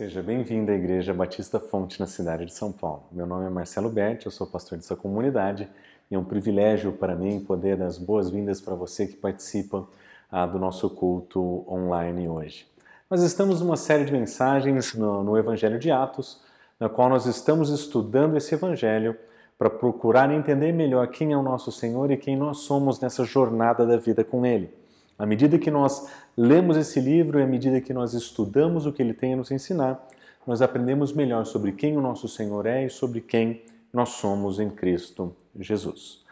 Seja bem-vindo à Igreja Batista Fonte na cidade de São Paulo. Meu nome é Marcelo Berti, eu sou pastor dessa comunidade e é um privilégio para mim poder dar as boas-vindas para você que participa ah, do nosso culto online hoje. Nós estamos numa série de mensagens no, no Evangelho de Atos, na qual nós estamos estudando esse Evangelho para procurar entender melhor quem é o nosso Senhor e quem nós somos nessa jornada da vida com Ele. À medida que nós lemos esse livro e à medida que nós estudamos o que ele tem a nos ensinar, nós aprendemos melhor sobre quem o nosso Senhor é e sobre quem nós somos em Cristo Jesus.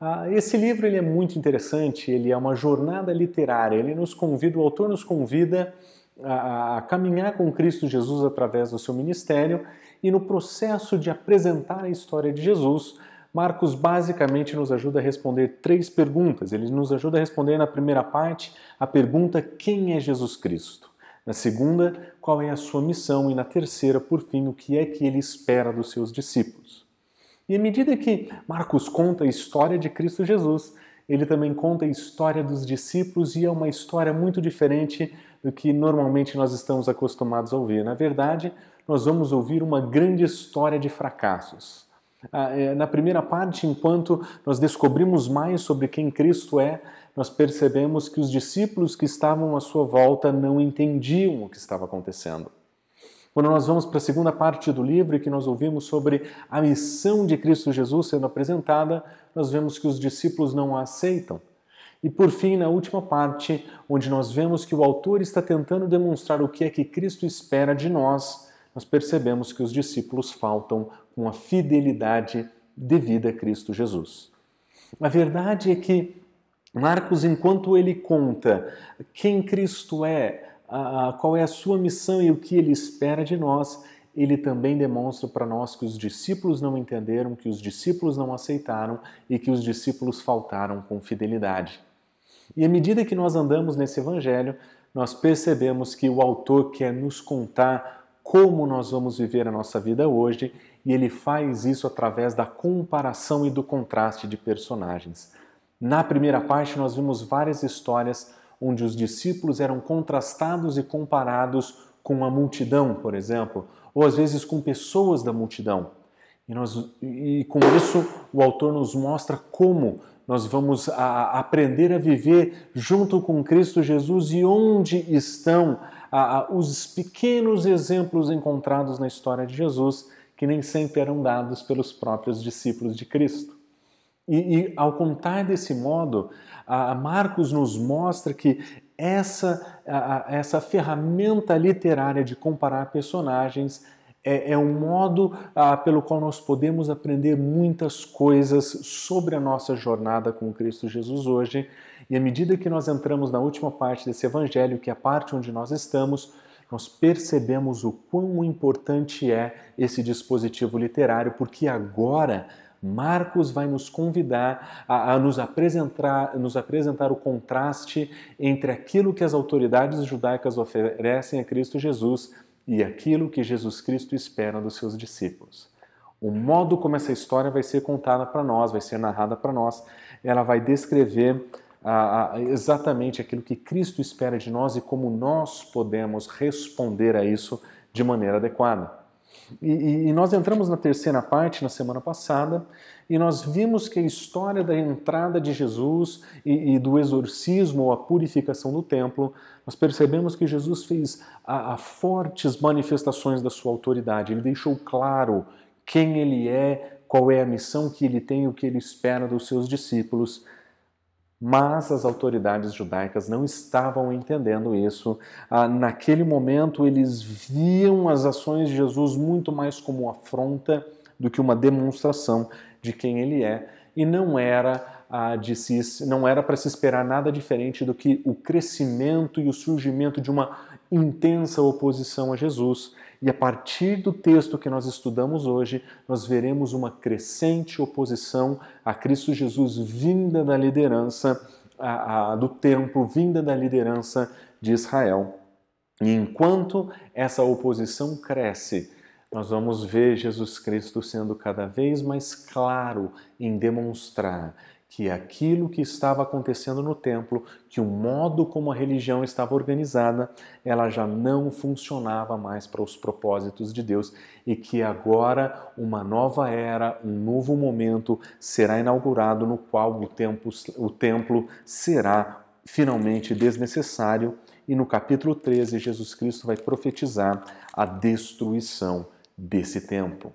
Ah, esse livro ele é muito interessante, ele é uma jornada literária, ele nos convida, o autor nos convida a, a caminhar com Cristo Jesus através do seu ministério e no processo de apresentar a história de Jesus, Marcos basicamente nos ajuda a responder três perguntas. Ele nos ajuda a responder na primeira parte a pergunta: quem é Jesus Cristo? Na segunda, qual é a sua missão? E na terceira, por fim, o que é que ele espera dos seus discípulos? E à medida que Marcos conta a história de Cristo Jesus, ele também conta a história dos discípulos e é uma história muito diferente do que normalmente nós estamos acostumados a ouvir. Na verdade, nós vamos ouvir uma grande história de fracassos na primeira parte, enquanto nós descobrimos mais sobre quem Cristo é, nós percebemos que os discípulos que estavam à sua volta não entendiam o que estava acontecendo. Quando nós vamos para a segunda parte do livro que nós ouvimos sobre a missão de Cristo Jesus sendo apresentada, nós vemos que os discípulos não a aceitam. E por fim, na última parte, onde nós vemos que o autor está tentando demonstrar o que é que Cristo espera de nós, nós percebemos que os discípulos faltam com a fidelidade devida a Cristo Jesus. A verdade é que Marcos, enquanto ele conta quem Cristo é, qual é a sua missão e o que ele espera de nós, ele também demonstra para nós que os discípulos não entenderam, que os discípulos não aceitaram e que os discípulos faltaram com fidelidade. E à medida que nós andamos nesse evangelho, nós percebemos que o autor quer nos contar como nós vamos viver a nossa vida hoje, e ele faz isso através da comparação e do contraste de personagens. Na primeira parte, nós vimos várias histórias onde os discípulos eram contrastados e comparados com a multidão, por exemplo, ou às vezes com pessoas da multidão. E, nós, e com isso, o autor nos mostra como nós vamos a, aprender a viver junto com Cristo Jesus e onde estão a, a, os pequenos exemplos encontrados na história de Jesus que nem sempre eram dados pelos próprios discípulos de Cristo. E, e ao contar desse modo, a Marcos nos mostra que essa, essa ferramenta literária de comparar personagens é, é um modo pelo qual nós podemos aprender muitas coisas sobre a nossa jornada com Cristo Jesus hoje. E à medida que nós entramos na última parte desse evangelho, que é a parte onde nós estamos, nós percebemos o quão importante é esse dispositivo literário, porque agora Marcos vai nos convidar a, a, nos, apresentar, nos apresentar o contraste entre aquilo que as autoridades judaicas oferecem a Cristo Jesus e aquilo que Jesus Cristo espera dos seus discípulos. O modo como essa história vai ser contada para nós, vai ser narrada para nós, ela vai descrever ah, exatamente aquilo que Cristo espera de nós e como nós podemos responder a isso de maneira adequada. E, e, nós entramos na terceira parte na semana passada e nós vimos que a história da entrada de Jesus e, e do exorcismo ou a purificação do templo, nós percebemos que Jesus fez a, a fortes manifestações da sua autoridade. Ele deixou claro quem ele é, qual é a missão que ele tem, o que ele espera dos seus discípulos. Mas as autoridades judaicas não estavam entendendo isso. Ah, naquele momento, eles viam as ações de Jesus muito mais como afronta do que uma demonstração de quem ele é. E não era ah, de se, não era para se esperar nada diferente do que o crescimento e o surgimento de uma intensa oposição a Jesus. E a partir do texto que nós estudamos hoje, nós veremos uma crescente oposição a Cristo Jesus vinda da liderança a, a, do templo, vinda da liderança de Israel. E enquanto essa oposição cresce, nós vamos ver Jesus Cristo sendo cada vez mais claro em demonstrar que aquilo que estava acontecendo no templo, que o modo como a religião estava organizada, ela já não funcionava mais para os propósitos de Deus e que agora uma nova era, um novo momento será inaugurado no qual o templo, o templo será finalmente desnecessário e no capítulo 13 Jesus Cristo vai profetizar a destruição desse templo.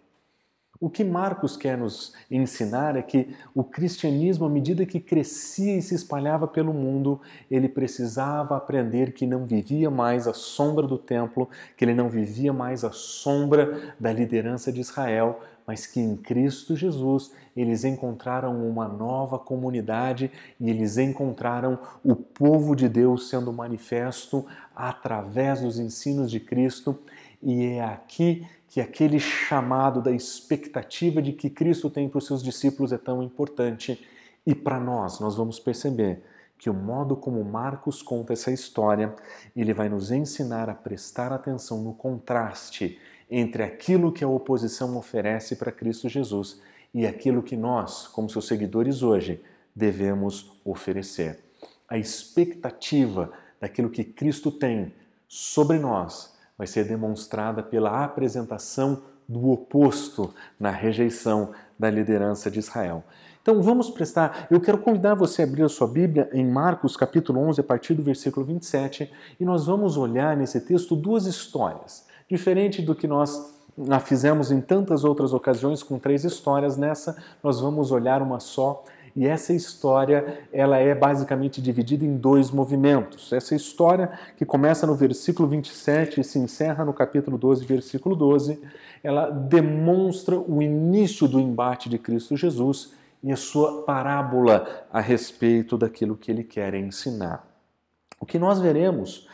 O que Marcos quer nos ensinar é que o cristianismo, à medida que crescia e se espalhava pelo mundo, ele precisava aprender que não vivia mais à sombra do templo, que ele não vivia mais à sombra da liderança de Israel, mas que em Cristo Jesus eles encontraram uma nova comunidade e eles encontraram o povo de Deus sendo manifesto através dos ensinos de Cristo. E é aqui que aquele chamado da expectativa de que Cristo tem para os seus discípulos é tão importante. E para nós, nós vamos perceber que o modo como Marcos conta essa história, ele vai nos ensinar a prestar atenção no contraste entre aquilo que a oposição oferece para Cristo Jesus e aquilo que nós, como seus seguidores hoje, devemos oferecer. A expectativa daquilo que Cristo tem sobre nós vai ser demonstrada pela apresentação do oposto na rejeição da liderança de Israel. Então vamos prestar, eu quero convidar você a abrir a sua Bíblia em Marcos capítulo 11, a partir do versículo 27, e nós vamos olhar nesse texto duas histórias, diferente do que nós fizemos em tantas outras ocasiões com três histórias, nessa nós vamos olhar uma só e essa história, ela é basicamente dividida em dois movimentos. Essa história que começa no versículo 27 e se encerra no capítulo 12, versículo 12, ela demonstra o início do embate de Cristo Jesus e a sua parábola a respeito daquilo que ele quer ensinar. O que nós veremos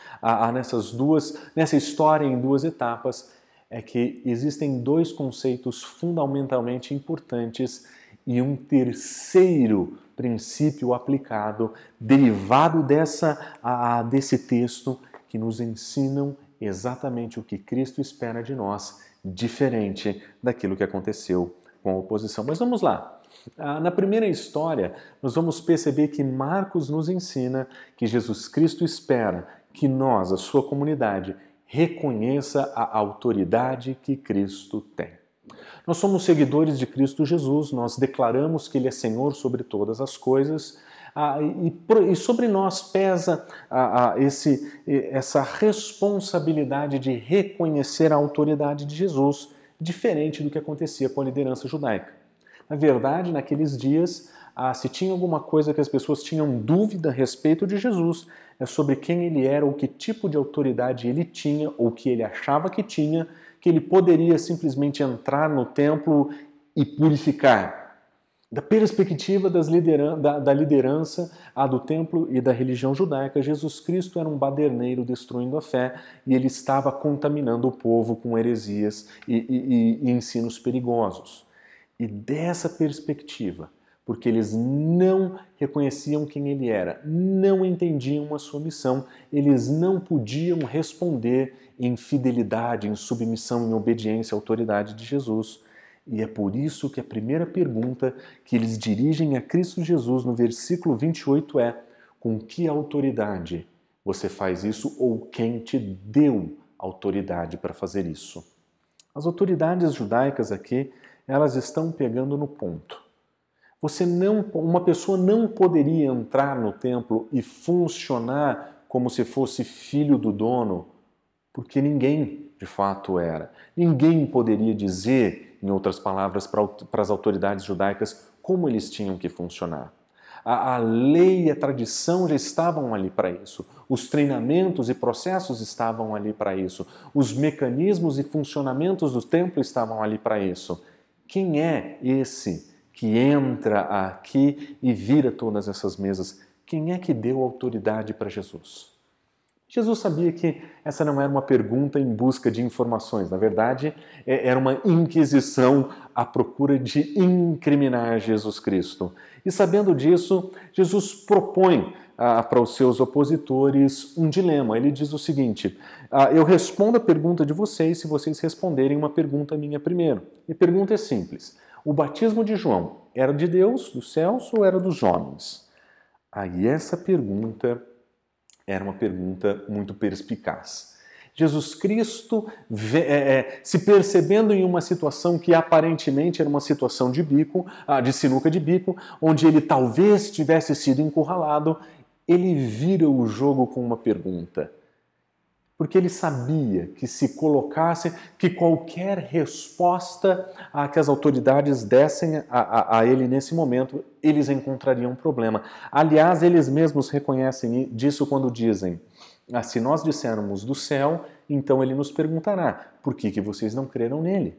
nessas duas, nessa história em duas etapas é que existem dois conceitos fundamentalmente importantes e um terceiro princípio aplicado, derivado dessa, a, desse texto, que nos ensinam exatamente o que Cristo espera de nós, diferente daquilo que aconteceu com a oposição. Mas vamos lá. Ah, na primeira história, nós vamos perceber que Marcos nos ensina que Jesus Cristo espera que nós, a sua comunidade, reconheça a autoridade que Cristo tem. Nós somos seguidores de Cristo Jesus, nós declaramos que Ele é Senhor sobre todas as coisas. Ah, e, sobre nós pesa ah, ah, essa responsabilidade de reconhecer a autoridade de Jesus, diferente do que acontecia com a liderança judaica. Na verdade, naqueles dias, se tinha alguma coisa que as pessoas tinham dúvida a respeito de Jesus, é sobre quem ele era, ou que tipo de autoridade ele tinha, ou que ele achava que tinha, que ele poderia simplesmente entrar no templo e purificar. Da perspectiva lideran da, da liderança a do templo e da religião judaica, Jesus Cristo era um baderneiro destruindo a fé e ele estava contaminando o povo com heresias e, e, e ensinos perigosos. E dessa perspectiva, porque eles não reconheciam quem ele era, não entendiam a sua missão, eles não podiam responder em fidelidade, em submissão, em obediência à autoridade de Jesus. E é por isso que a primeira pergunta que eles dirigem a Cristo Jesus no versículo 28 é: com que autoridade você faz isso ou quem te deu autoridade para fazer isso? As autoridades judaicas aqui, elas estão pegando no ponto. Você não, uma pessoa não poderia entrar no templo e funcionar como se fosse filho do dono, porque ninguém de fato era. Ninguém poderia dizer, em outras palavras, para, as autoridades judaicas como eles tinham que funcionar. A, a lei e a tradição já estavam ali para isso. Os treinamentos e processos estavam ali para isso. Os mecanismos e funcionamentos do templo estavam ali para isso. Quem é esse que entra aqui e vira todas essas mesas. Quem é que deu autoridade para Jesus? Jesus sabia que essa não era uma pergunta em busca de informações, na verdade, é, era uma inquisição à procura de incriminar Jesus Cristo. E sabendo disso, Jesus propõe ah, para os seus opositores um dilema. Ele diz o seguinte: ah, Eu respondo a pergunta de vocês se vocês responderem uma pergunta minha primeiro. E a pergunta é simples: O batismo de João era de Deus, dos céus, ou era dos homens? Aí essa pergunta era uma pergunta muito perspicaz. Jesus Cristo, é, é, se percebendo em uma situação que aparentemente era uma situação de bico, ah, de sinuca de bico, onde ele talvez tivesse sido encurralado, ele vira o jogo com uma pergunta porque ele sabia que se colocasse, que qualquer resposta a que as autoridades dessem a, a, a, ele nesse momento, eles encontrariam um problema. Aliás, eles mesmos reconhecem disso quando dizem: ah, se nós dissermos do céu, então ele nos perguntará: por que, que vocês não creram nele?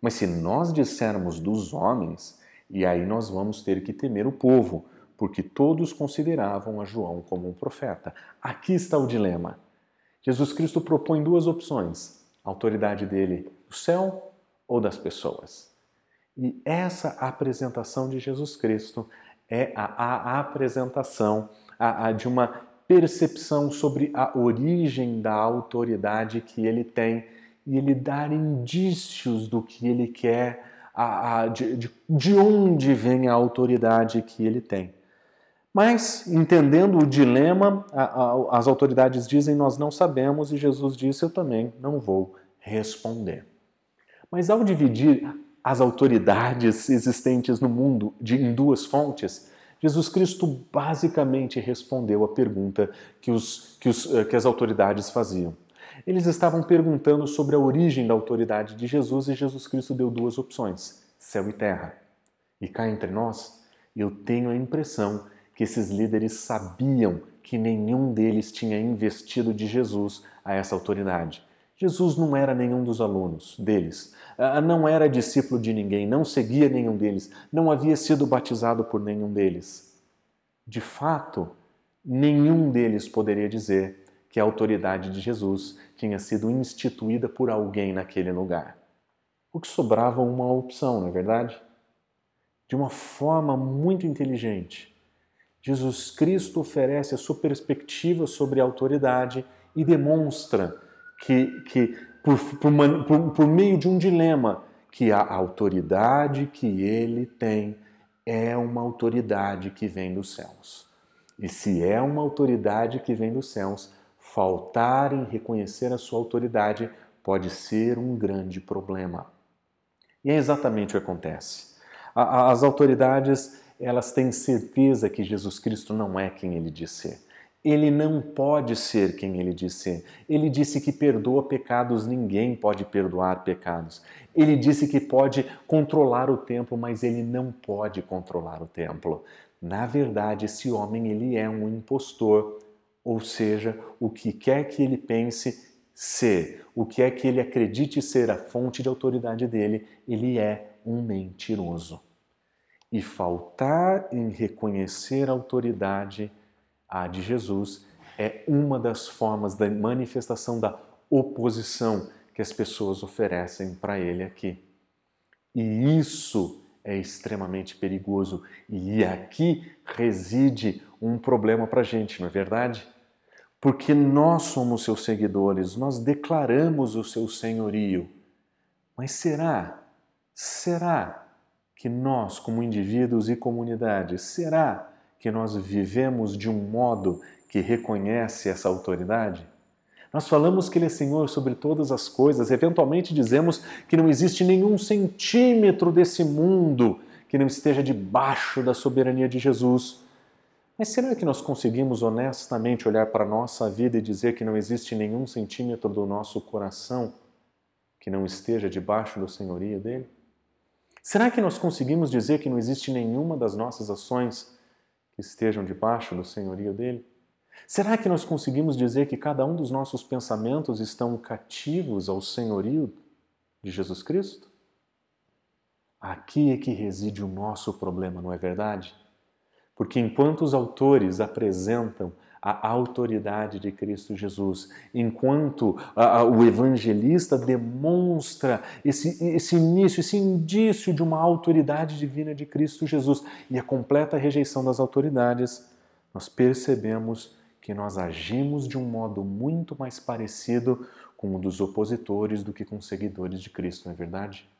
Mas se nós dissermos dos homens, e aí nós vamos ter que temer o povo, porque todos consideravam a João como um profeta. Aqui está o dilema. Jesus Cristo propõe duas opções: a autoridade dele do céu ou das pessoas. E essa apresentação de Jesus Cristo é a, a apresentação a, a de uma percepção sobre a origem da autoridade que ele tem e ele dar indícios do que ele quer, de, de, de onde vem a autoridade que ele tem. Mas, entendendo o dilema, as autoridades dizem: Nós não sabemos, e Jesus disse: Eu também não vou responder. Mas, ao dividir as autoridades existentes no mundo de, em duas fontes, Jesus Cristo basicamente respondeu a pergunta que, os, que, os, eh, que as autoridades faziam. Eles estavam perguntando sobre a origem da autoridade de Jesus e Jesus Cristo deu duas opções: céu e terra. E cá entre nós, eu tenho a impressão que esses líderes sabiam que nenhum deles tinha investido de Jesus a essa autoridade. Jesus não era nenhum dos alunos deles, ah, não era discípulo de ninguém, não seguia nenhum deles, não havia sido batizado por nenhum deles. De fato, nenhum deles poderia dizer que a autoridade de Jesus tinha sido instituída por alguém naquele lugar. O que sobrava uma opção, não é verdade? De uma forma muito inteligente, Jesus Cristo oferece a sua perspectiva sobre a autoridade e demonstra que, que por, por, por, por meio de um dilema, que a autoridade que ele tem é uma autoridade que vem dos céus. E se é uma autoridade que vem dos céus, faltar em reconhecer a sua autoridade pode ser um grande problema. E é exatamente o que acontece. As autoridades elas têm certeza que Jesus Cristo não é quem ele diz ser. Ele não pode ser quem ele diz ser. Ele disse que perdoa pecados, ninguém pode perdoar pecados. Ele disse que pode controlar o templo, mas ele não pode controlar o templo. Na verdade, esse homem ele é um impostor, ou seja, o que quer que ele pense ser, o que é que ele acredite ser a fonte de autoridade dele, ele é um mentiroso e faltar em reconhecer a autoridade a de Jesus é uma das formas da manifestação da oposição que as pessoas oferecem para ele aqui. E isso é extremamente perigoso. E aqui reside um problema para a gente, não é verdade? Porque nós somos seus seguidores, nós declaramos o seu senhorio. Mas será? Será que nós, como indivíduos e comunidade, será que nós vivemos de um modo que reconhece essa autoridade? Nós falamos que Ele é Senhor sobre todas as coisas, eventualmente dizemos que não existe nenhum centímetro desse mundo que não esteja debaixo da soberania de Jesus. Mas será que nós conseguimos honestamente olhar para a nossa vida e dizer que não existe nenhum centímetro do nosso coração que não esteja debaixo do senhorio dele? Será que nós conseguimos dizer que não existe nenhuma das nossas ações que estejam debaixo do senhorio dele? Será que nós conseguimos dizer que cada um dos nossos pensamentos estão cativos ao senhorio de Jesus Cristo? Aqui é que reside o nosso problema, não é verdade? Porque enquanto os autores apresentam a autoridade de Cristo Jesus, enquanto a, a, o evangelista demonstra esse, esse início, esse indício de uma autoridade divina de Cristo Jesus e a completa rejeição das autoridades, nós percebemos que nós agimos de um modo muito mais parecido com o dos opositores do que com seguidores de Cristo, não é verdade?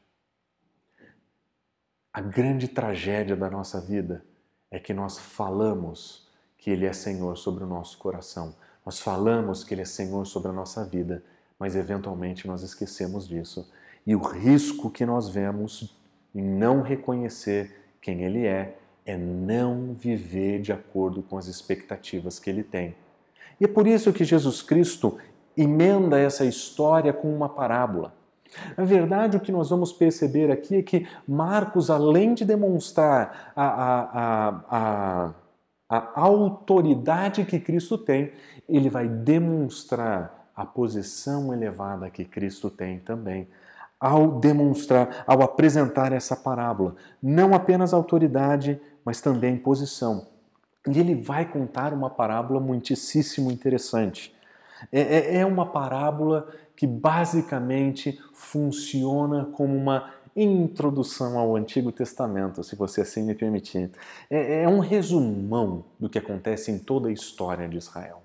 A grande tragédia da nossa vida é que nós falamos que Ele é Senhor sobre o nosso coração, nós falamos que Ele é Senhor sobre a nossa vida, mas eventualmente nós esquecemos disso. E o risco que nós vemos em não reconhecer quem Ele é é não viver de acordo com as expectativas que Ele tem. E é por isso que Jesus Cristo emenda essa história com uma parábola. Na verdade, o que nós vamos perceber aqui é que Marcos, além de demonstrar a, a, a, a, autoridade que Cristo tem, ele vai demonstrar a posição elevada que Cristo tem também. Ao demonstrar, ao apresentar essa parábola, não apenas autoridade, mas também posição. E ele vai contar uma parábola muitíssimo interessante. É, é, é uma parábola que basicamente funciona como uma introdução ao Antigo Testamento, se você assim me permitir. É, é um resumão do que acontece em toda a história de Israel.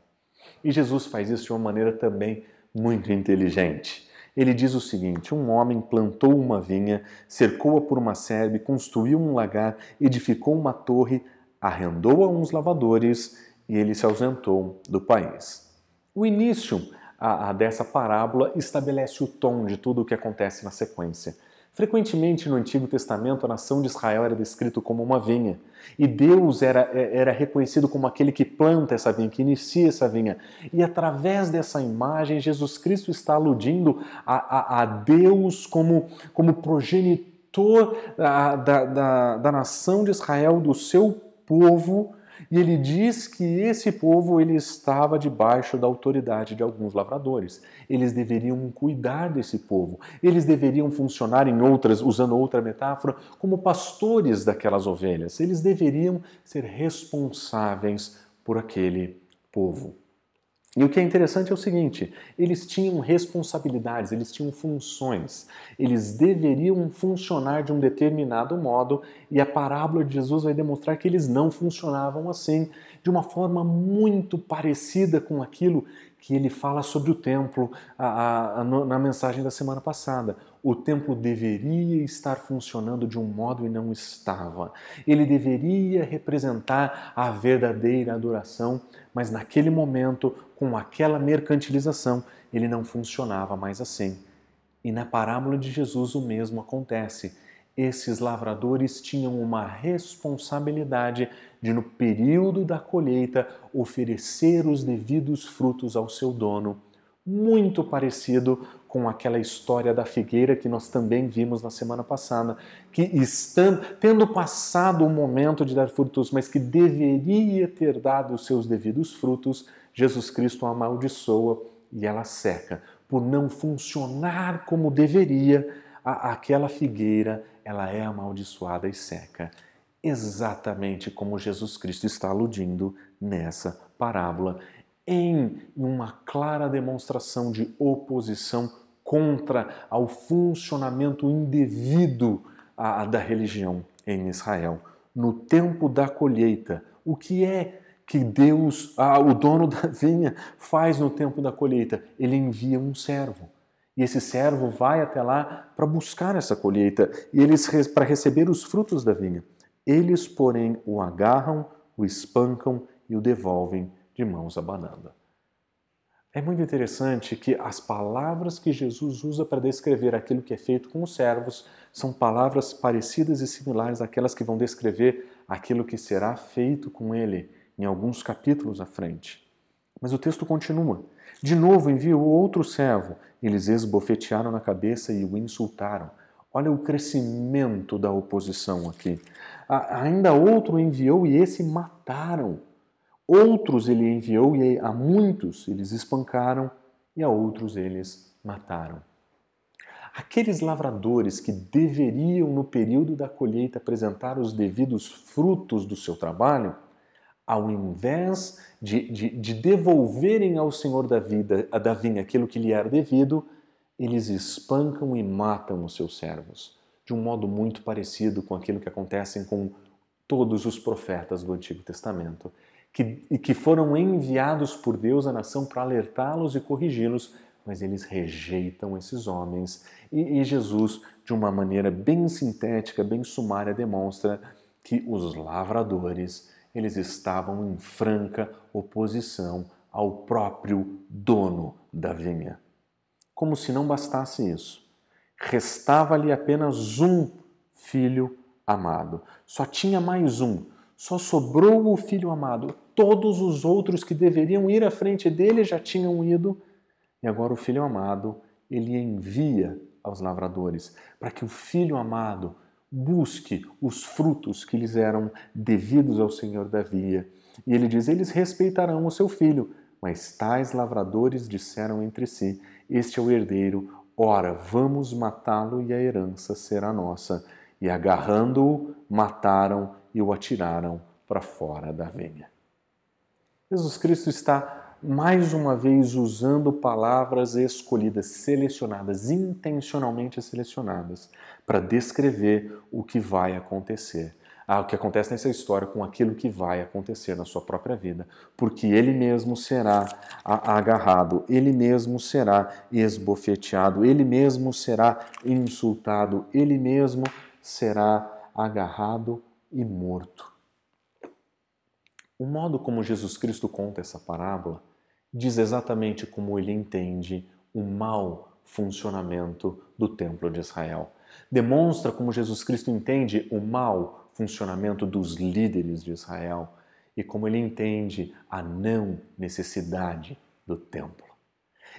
E Jesus faz isso de uma maneira também muito inteligente. Ele diz o seguinte: um homem plantou uma vinha, cercou-a por uma serve, construiu um lagar, edificou uma torre, arrendou a uns lavadores e ele se ausentou do país. O início a, a dessa parábola estabelece o tom de tudo o que acontece na sequência. Frequentemente no Antigo Testamento a nação de Israel era descrito como uma vinha e Deus era, é, era reconhecido como aquele que planta essa vinha, que inicia essa vinha. E através dessa imagem, Jesus Cristo está aludindo a, a, a Deus como, como progenitor da, da, da nação de Israel, do seu povo, e ele diz que esse povo ele estava debaixo da autoridade de alguns lavradores. Eles deveriam cuidar desse povo. Eles deveriam funcionar em outras, usando outra metáfora, como pastores daquelas ovelhas. Eles deveriam ser responsáveis por aquele povo. E o que é interessante é o seguinte: eles tinham responsabilidades, eles tinham funções, eles deveriam funcionar de um determinado modo, e a parábola de Jesus vai demonstrar que eles não funcionavam assim, de uma forma muito parecida com aquilo que ele fala sobre o templo a, a, a, na mensagem da semana passada. O templo deveria estar funcionando de um modo e não estava. Ele deveria representar a verdadeira adoração, mas naquele momento, com aquela mercantilização, ele não funcionava mais assim. E na parábola de Jesus o mesmo acontece esses lavradores tinham uma responsabilidade de, no período da colheita, oferecer os devidos frutos ao seu dono, muito parecido com aquela história da figueira que nós também vimos na semana passada, que estando, tendo passado o momento de dar frutos, mas que deveria ter dado os seus devidos frutos, Jesus Cristo a amaldiçoa e ela seca. Por não funcionar como deveria, aquela figueira ela é amaldiçoada e seca, exatamente como Jesus Cristo está aludindo nessa parábola, em uma clara demonstração de oposição contra ao funcionamento indevido da religião em Israel. No tempo da colheita, o que é que Deus, ah, o dono da vinha, faz no tempo da colheita? Ele envia um servo e esse servo vai até lá para buscar essa colheita e eles para receber os frutos da vinha. Eles, porém, o agarram, o espancam e o devolvem de mãos abanando. É muito interessante que as palavras que Jesus usa para descrever aquilo que é feito com os servos são palavras parecidas e similares àquelas que vão descrever aquilo que será feito com ele em alguns capítulos à frente. Mas o texto continua. De novo enviou outro servo. Eles esbofetearam na cabeça e o insultaram. Olha o crescimento da oposição aqui. ainda outro enviou e esse mataram. Outros ele enviou e a muitos eles espancaram e a outros eles mataram. Aqueles lavradores que deveriam, no período da colheita, apresentar os devidos frutos do seu trabalho, ao invés de, de, de, devolverem ao Senhor da vida, da vinha, aquilo que lhe era devido, eles espancam e matam os seus servos, de um modo muito parecido com aquilo que acontece com todos os profetas do Antigo Testamento, que, e que foram enviados por Deus à nação para alertá-los e corrigi-los mas eles rejeitam esses homens. E, e Jesus, de uma maneira bem sintética, bem sumária, demonstra que os lavradores eles estavam em franca oposição ao próprio dono da vinha. Como se não bastasse isso, restava-lhe apenas um filho amado. Só tinha mais um, só sobrou o filho amado. Todos os outros que deveriam ir à frente dele já tinham ido, e agora o filho amado ele envia aos lavradores para que o filho amado busque os frutos que lhes eram devidos ao Senhor da via. E ele diz: Eles respeitarão o seu filho. Mas tais lavradores disseram entre si: Este é o herdeiro, ora, vamos matá-lo e a herança será nossa. E agarrando-o, mataram e o atiraram para fora da vinha. Jesus Cristo está mais uma vez usando palavras escolhidas, selecionadas, intencionalmente selecionadas, para descrever o que vai acontecer. Ah, o que acontece nessa história com aquilo que vai acontecer na sua própria vida, porque ele mesmo será agarrado, ele mesmo será esbofeteado, ele mesmo será insultado, ele mesmo será agarrado e morto. O modo como Jesus Cristo conta essa parábola diz exatamente como ele entende o mau funcionamento do Templo de Israel. Demonstra como Jesus Cristo entende o mau funcionamento dos líderes de Israel e como ele entende a não necessidade do templo.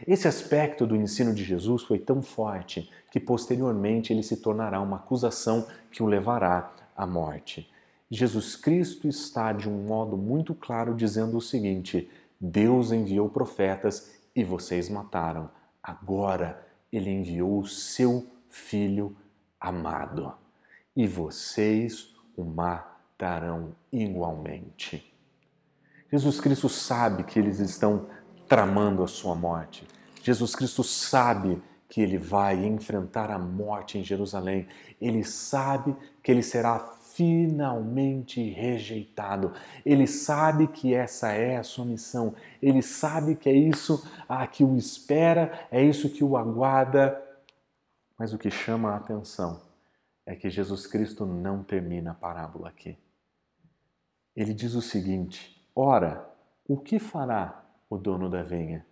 Esse aspecto do ensino de Jesus foi tão forte que posteriormente ele se tornará uma acusação que o levará à morte. Jesus Cristo está de um modo muito claro dizendo o seguinte: Deus enviou profetas e vocês mataram. Agora ele enviou o seu filho amado e vocês o matarão igualmente. Jesus Cristo sabe que eles estão tramando a sua morte. Jesus Cristo sabe que ele vai enfrentar a morte em Jerusalém. Ele sabe que ele será finalmente rejeitado. Ele sabe que essa é a sua missão, ele sabe que é isso a que o espera, é isso que o aguarda. Mas o que chama a atenção é que Jesus Cristo não termina a parábola aqui. Ele diz o seguinte: Ora, o que fará o dono da vinha?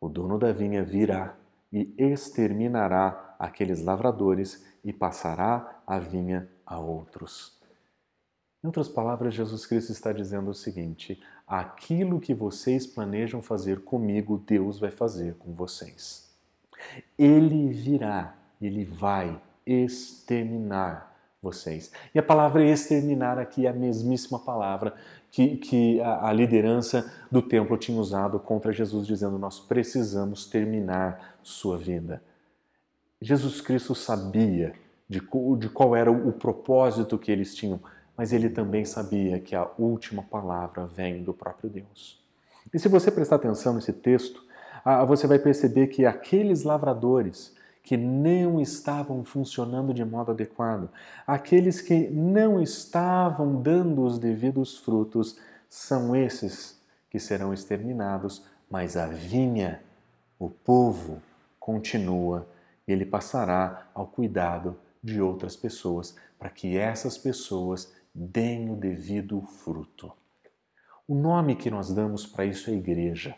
O dono da vinha virá e exterminará aqueles lavradores e passará a vinha a outros. Em outras palavras, Jesus Cristo está dizendo o seguinte: aquilo que vocês planejam fazer comigo, Deus vai fazer com vocês. Ele virá, ele vai exterminar vocês. E a palavra exterminar aqui é a mesmíssima palavra que, que a, a liderança do templo tinha usado contra Jesus, dizendo: Nós precisamos terminar sua vida. Jesus Cristo sabia de, de qual era o propósito que eles tinham, mas ele também sabia que a última palavra vem do próprio Deus. E se você prestar atenção nesse texto, você vai perceber que aqueles lavradores que não estavam funcionando de modo adequado, aqueles que não estavam dando os devidos frutos, são esses que serão exterminados, mas a vinha, o povo, continua e ele passará ao cuidado de outras pessoas, para que essas pessoas deem o devido fruto. O nome que nós damos para isso é igreja.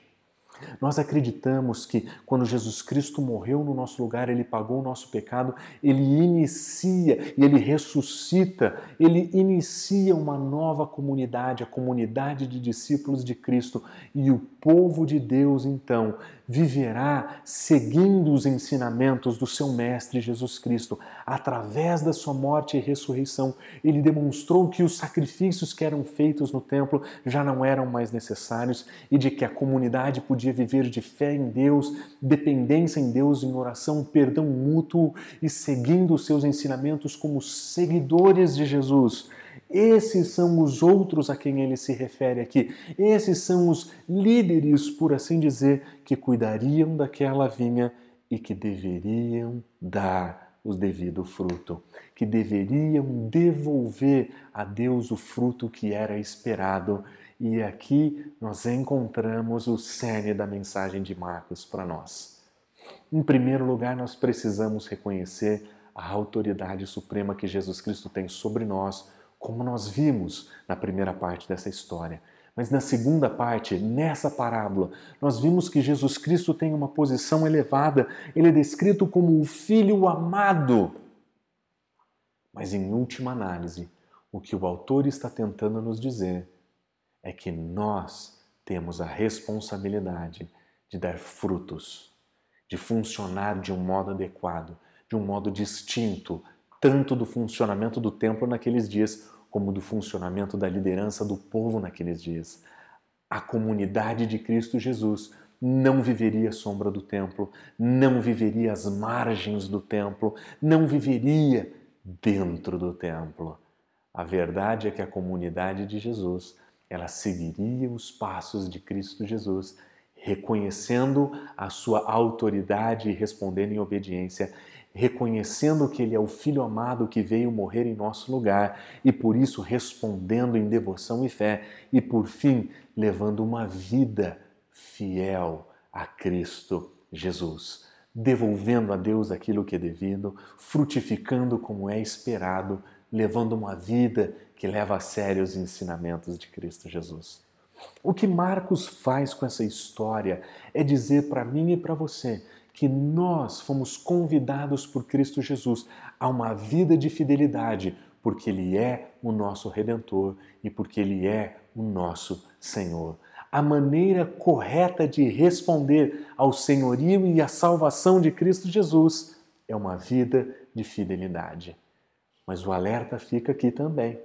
Nós acreditamos que quando Jesus Cristo morreu no nosso lugar, ele pagou o nosso pecado, ele inicia e ele ressuscita, ele inicia uma nova comunidade, a comunidade de discípulos de Cristo, e o povo de Deus então viverá seguindo os ensinamentos do seu mestre Jesus Cristo. Através da sua morte e ressurreição, ele demonstrou que os sacrifícios que eram feitos no templo já não eram mais necessários e de que a comunidade podia viver de fé em Deus, dependência em Deus, em oração, perdão mútuo e seguindo os seus ensinamentos como seguidores de Jesus. Esses são os outros a quem ele se refere aqui. Esses são os líderes, por assim dizer, que cuidariam daquela vinha e que deveriam dar o devido fruto, que deveriam devolver a Deus o fruto que era esperado E aqui nós encontramos o cerne da mensagem de Marcos para nós. Em primeiro lugar, nós precisamos reconhecer a autoridade suprema que Jesus Cristo tem sobre nós, como nós vimos na primeira parte dessa história. Mas na segunda parte, nessa parábola, nós vimos que Jesus Cristo tem uma posição elevada, ele é descrito como o Filho amado. Mas em última análise, o que o autor está tentando nos dizer é que nós temos a responsabilidade de dar frutos, de funcionar de um modo adequado, de um modo distinto, tanto do funcionamento do templo naqueles dias, como do funcionamento da liderança do povo naqueles dias. A comunidade de Cristo Jesus não viveria à sombra do templo, não viveria às margens do templo, não viveria dentro do templo. A verdade é que a comunidade de Jesus, ela seguiria os passos de Cristo Jesus, reconhecendo a sua autoridade e respondendo em obediência, reconhecendo que Ele é o Filho amado que veio morrer em nosso lugar e por isso respondendo em devoção e fé e por fim levando uma vida fiel a Cristo Jesus, devolvendo a Deus aquilo que é devido, frutificando como é esperado, levando uma vida que leva a sério os ensinamentos de Cristo Jesus. O que Marcos faz com essa história é dizer para mim e para você que nós fomos convidados por Cristo Jesus a uma vida de fidelidade, porque Ele é o nosso Redentor e porque Ele é o nosso Senhor. A maneira correta de responder ao senhorio e à salvação de Cristo Jesus é uma vida de fidelidade. Mas o alerta fica aqui também,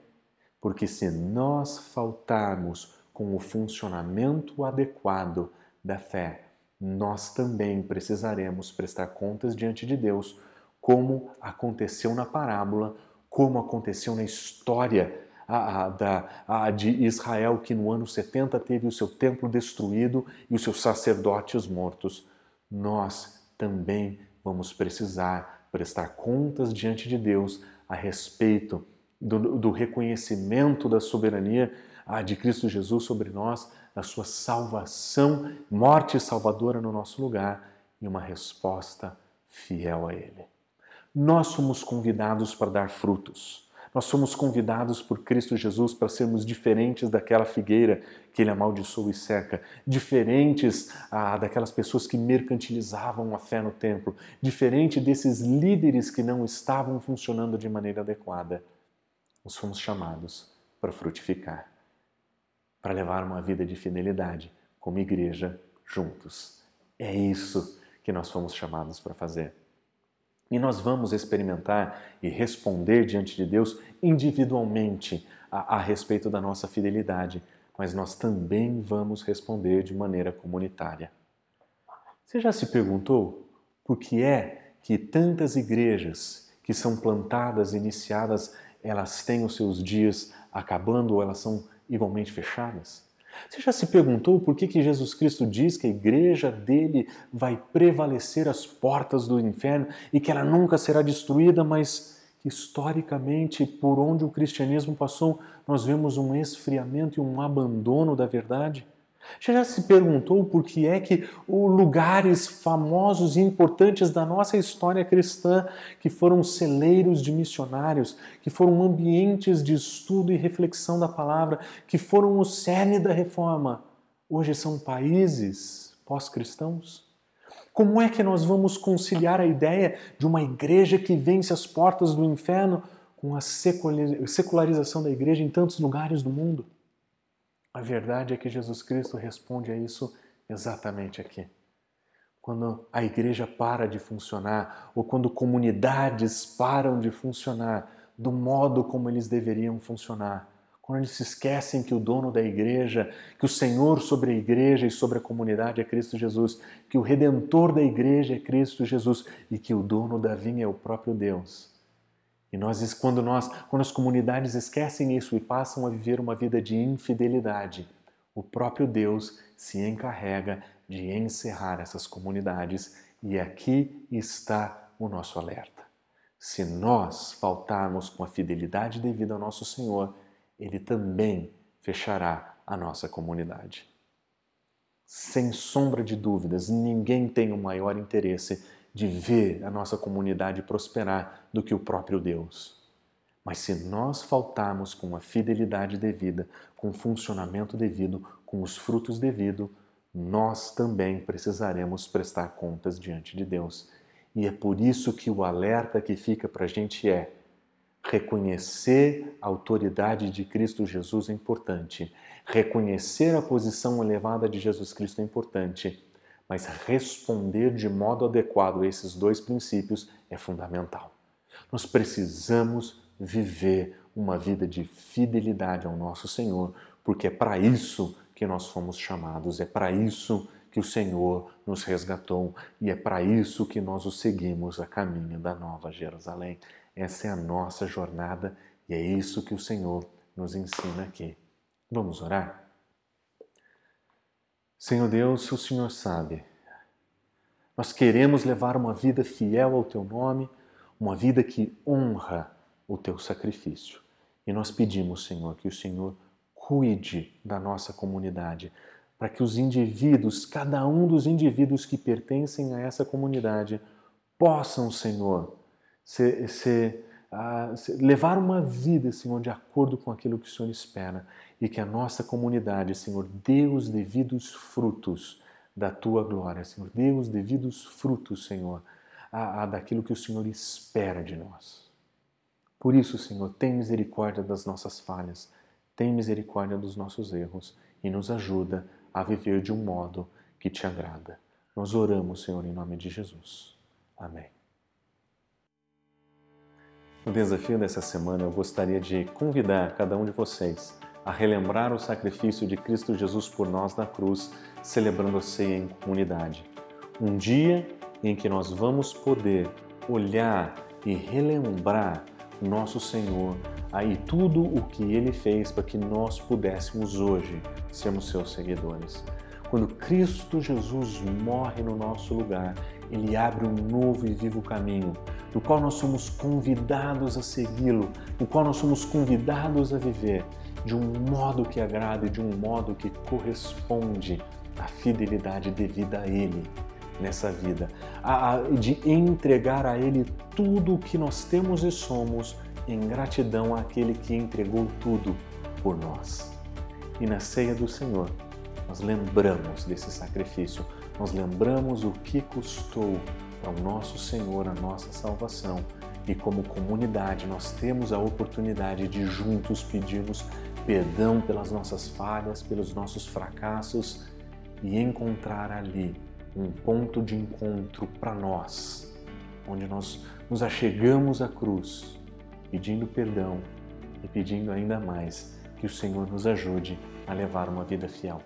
porque se nós faltarmos com o funcionamento adequado da fé, nós também precisaremos prestar contas diante de Deus, como aconteceu na parábola, como aconteceu na história a, a, da, a, de Israel, que no ano 70 teve o seu templo destruído e os seus sacerdotes mortos. Nós também vamos precisar prestar contas diante de Deus a respeito do, do reconhecimento da soberania de Cristo Jesus sobre nós, da sua salvação, morte salvadora no nosso lugar e uma resposta fiel a Ele. Nós somos convidados para dar frutos. Nós somos convidados por Cristo Jesus para sermos diferentes daquela figueira que ele amaldiçoou e seca, diferentes ah, daquelas pessoas que mercantilizavam a fé no templo, diferente desses líderes que não estavam funcionando de maneira adequada. Nós fomos chamados para frutificar para levar uma vida de fidelidade como igreja juntos. É isso que nós fomos chamados para fazer. E nós vamos experimentar e responder diante de Deus individualmente a, a, respeito da nossa fidelidade, mas nós também vamos responder de maneira comunitária. Você já se perguntou por que é que tantas igrejas que são plantadas, iniciadas, elas têm os seus dias acabando ou elas são igualmente fechadas? Você já se perguntou por que, que Jesus Cristo diz que a igreja dele vai prevalecer às portas do inferno e que ela nunca será destruída, mas que historicamente, por onde o cristianismo passou, nós vemos um esfriamento e um abandono da verdade? Você já se perguntou por que é que lugares famosos e importantes da nossa história cristã, que foram celeiros de missionários, que foram ambientes de estudo e reflexão da palavra, que foram o cerne da reforma, hoje são países pós-cristãos? Como é que nós vamos conciliar a ideia de uma igreja que vence as portas do inferno com a secularização da igreja em tantos lugares do mundo? A verdade é que Jesus Cristo responde a isso exatamente aqui. Quando a igreja para de funcionar, ou quando comunidades param de funcionar do modo como eles deveriam funcionar, quando eles se esquecem que o dono da igreja, que o Senhor sobre a igreja e sobre a comunidade é Cristo Jesus, que o redentor da igreja é Cristo Jesus e que o dono da vinha é o próprio Deus. E nós, quando nós, quando as comunidades esquecem isso e passam a viver uma vida de infidelidade, o próprio Deus se encarrega de encerrar essas comunidades e aqui está o nosso alerta. Se nós faltarmos com a fidelidade devida ao nosso Senhor, Ele também fechará a nossa comunidade. Sem sombra de dúvidas, ninguém tem o maior interesse de ver a nossa comunidade prosperar do que o próprio Deus. Mas se nós faltarmos com a fidelidade devida, com o funcionamento devido, com os frutos devidos, nós também precisaremos prestar contas diante de Deus. E é por isso que o alerta que fica para a gente é: reconhecer a autoridade de Cristo Jesus é importante, reconhecer a posição elevada de Jesus Cristo é importante, mas responder de modo adequado a esses dois princípios é fundamental. Nós precisamos viver uma vida de fidelidade ao nosso Senhor, porque é para isso que nós fomos chamados, é para isso que o Senhor nos resgatou e é para isso que nós o seguimos a caminho da Nova Jerusalém. Essa é a nossa jornada e é isso que o Senhor nos ensina aqui. Vamos orar? Senhor Deus, o Senhor sabe. Nós queremos levar uma vida fiel ao teu nome, uma vida que honra o teu sacrifício. E nós pedimos, Senhor, que o Senhor cuide da nossa comunidade, para que os indivíduos, cada um dos indivíduos que pertencem a essa comunidade, possam, Senhor, ser, ser, levar uma vida, Senhor, de acordo com aquilo que o Senhor espera e que a nossa comunidade, Senhor, dê os devidos frutos da tua glória, Senhor, dê os devidos frutos, Senhor, a, a daquilo que o Senhor espera de nós. Por isso, Senhor, tem misericórdia das nossas falhas tem misericórdia dos nossos erros e nos ajuda a viver de um modo que te agrada. Nós oramos, Senhor, em nome de Jesus. Amém. No desafio dessa semana, eu gostaria de convidar cada um de vocês a relembrar o sacrifício de Cristo Jesus por nós na cruz, celebrando a ceia em comunidade. Um dia em que nós vamos poder olhar e relembrar nosso Senhor aí tudo o que ele fez para que nós pudéssemos hoje sermos seus seguidores. Quando Cristo Jesus morre no nosso lugar, ele abre um novo e vivo caminho, no qual nós somos convidados a segui-lo, no qual nós somos convidados a viver de um modo que agrada e de um modo que corresponde à fidelidade devida a Ele nessa vida, a, a, de entregar a Ele tudo o que nós temos e somos em gratidão àquele que entregou tudo por nós. E na ceia do Senhor, nós lembramos desse sacrifício, nós lembramos o que custou para o nosso Senhor a nossa salvação. E como comunidade, nós temos a oportunidade de juntos pedirmos perdão pelas nossas falhas, pelos nossos fracassos e encontrar ali um ponto de encontro para nós, onde nós nos achegamos à cruz pedindo perdão e pedindo ainda mais que o Senhor nos ajude a levar uma vida fiel.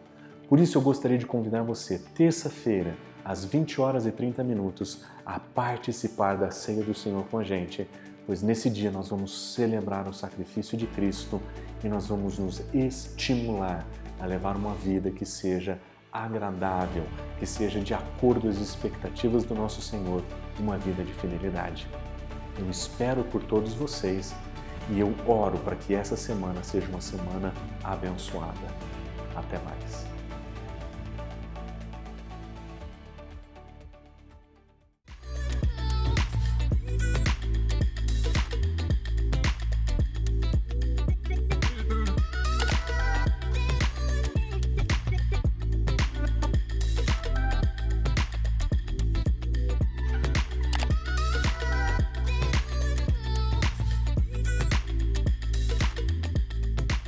Por isso eu gostaria de convidar você, terça-feira, às 20 horas e 30 minutos, a participar da ceia do Senhor com a gente, pois nesse dia nós vamos celebrar o sacrifício de Cristo e nós vamos nos estimular a levar uma vida que seja agradável, que seja de acordo as expectativas do nosso Senhor, uma vida de fidelidade. Eu espero por todos vocês e eu oro para que essa semana seja uma semana abençoada. Até mais.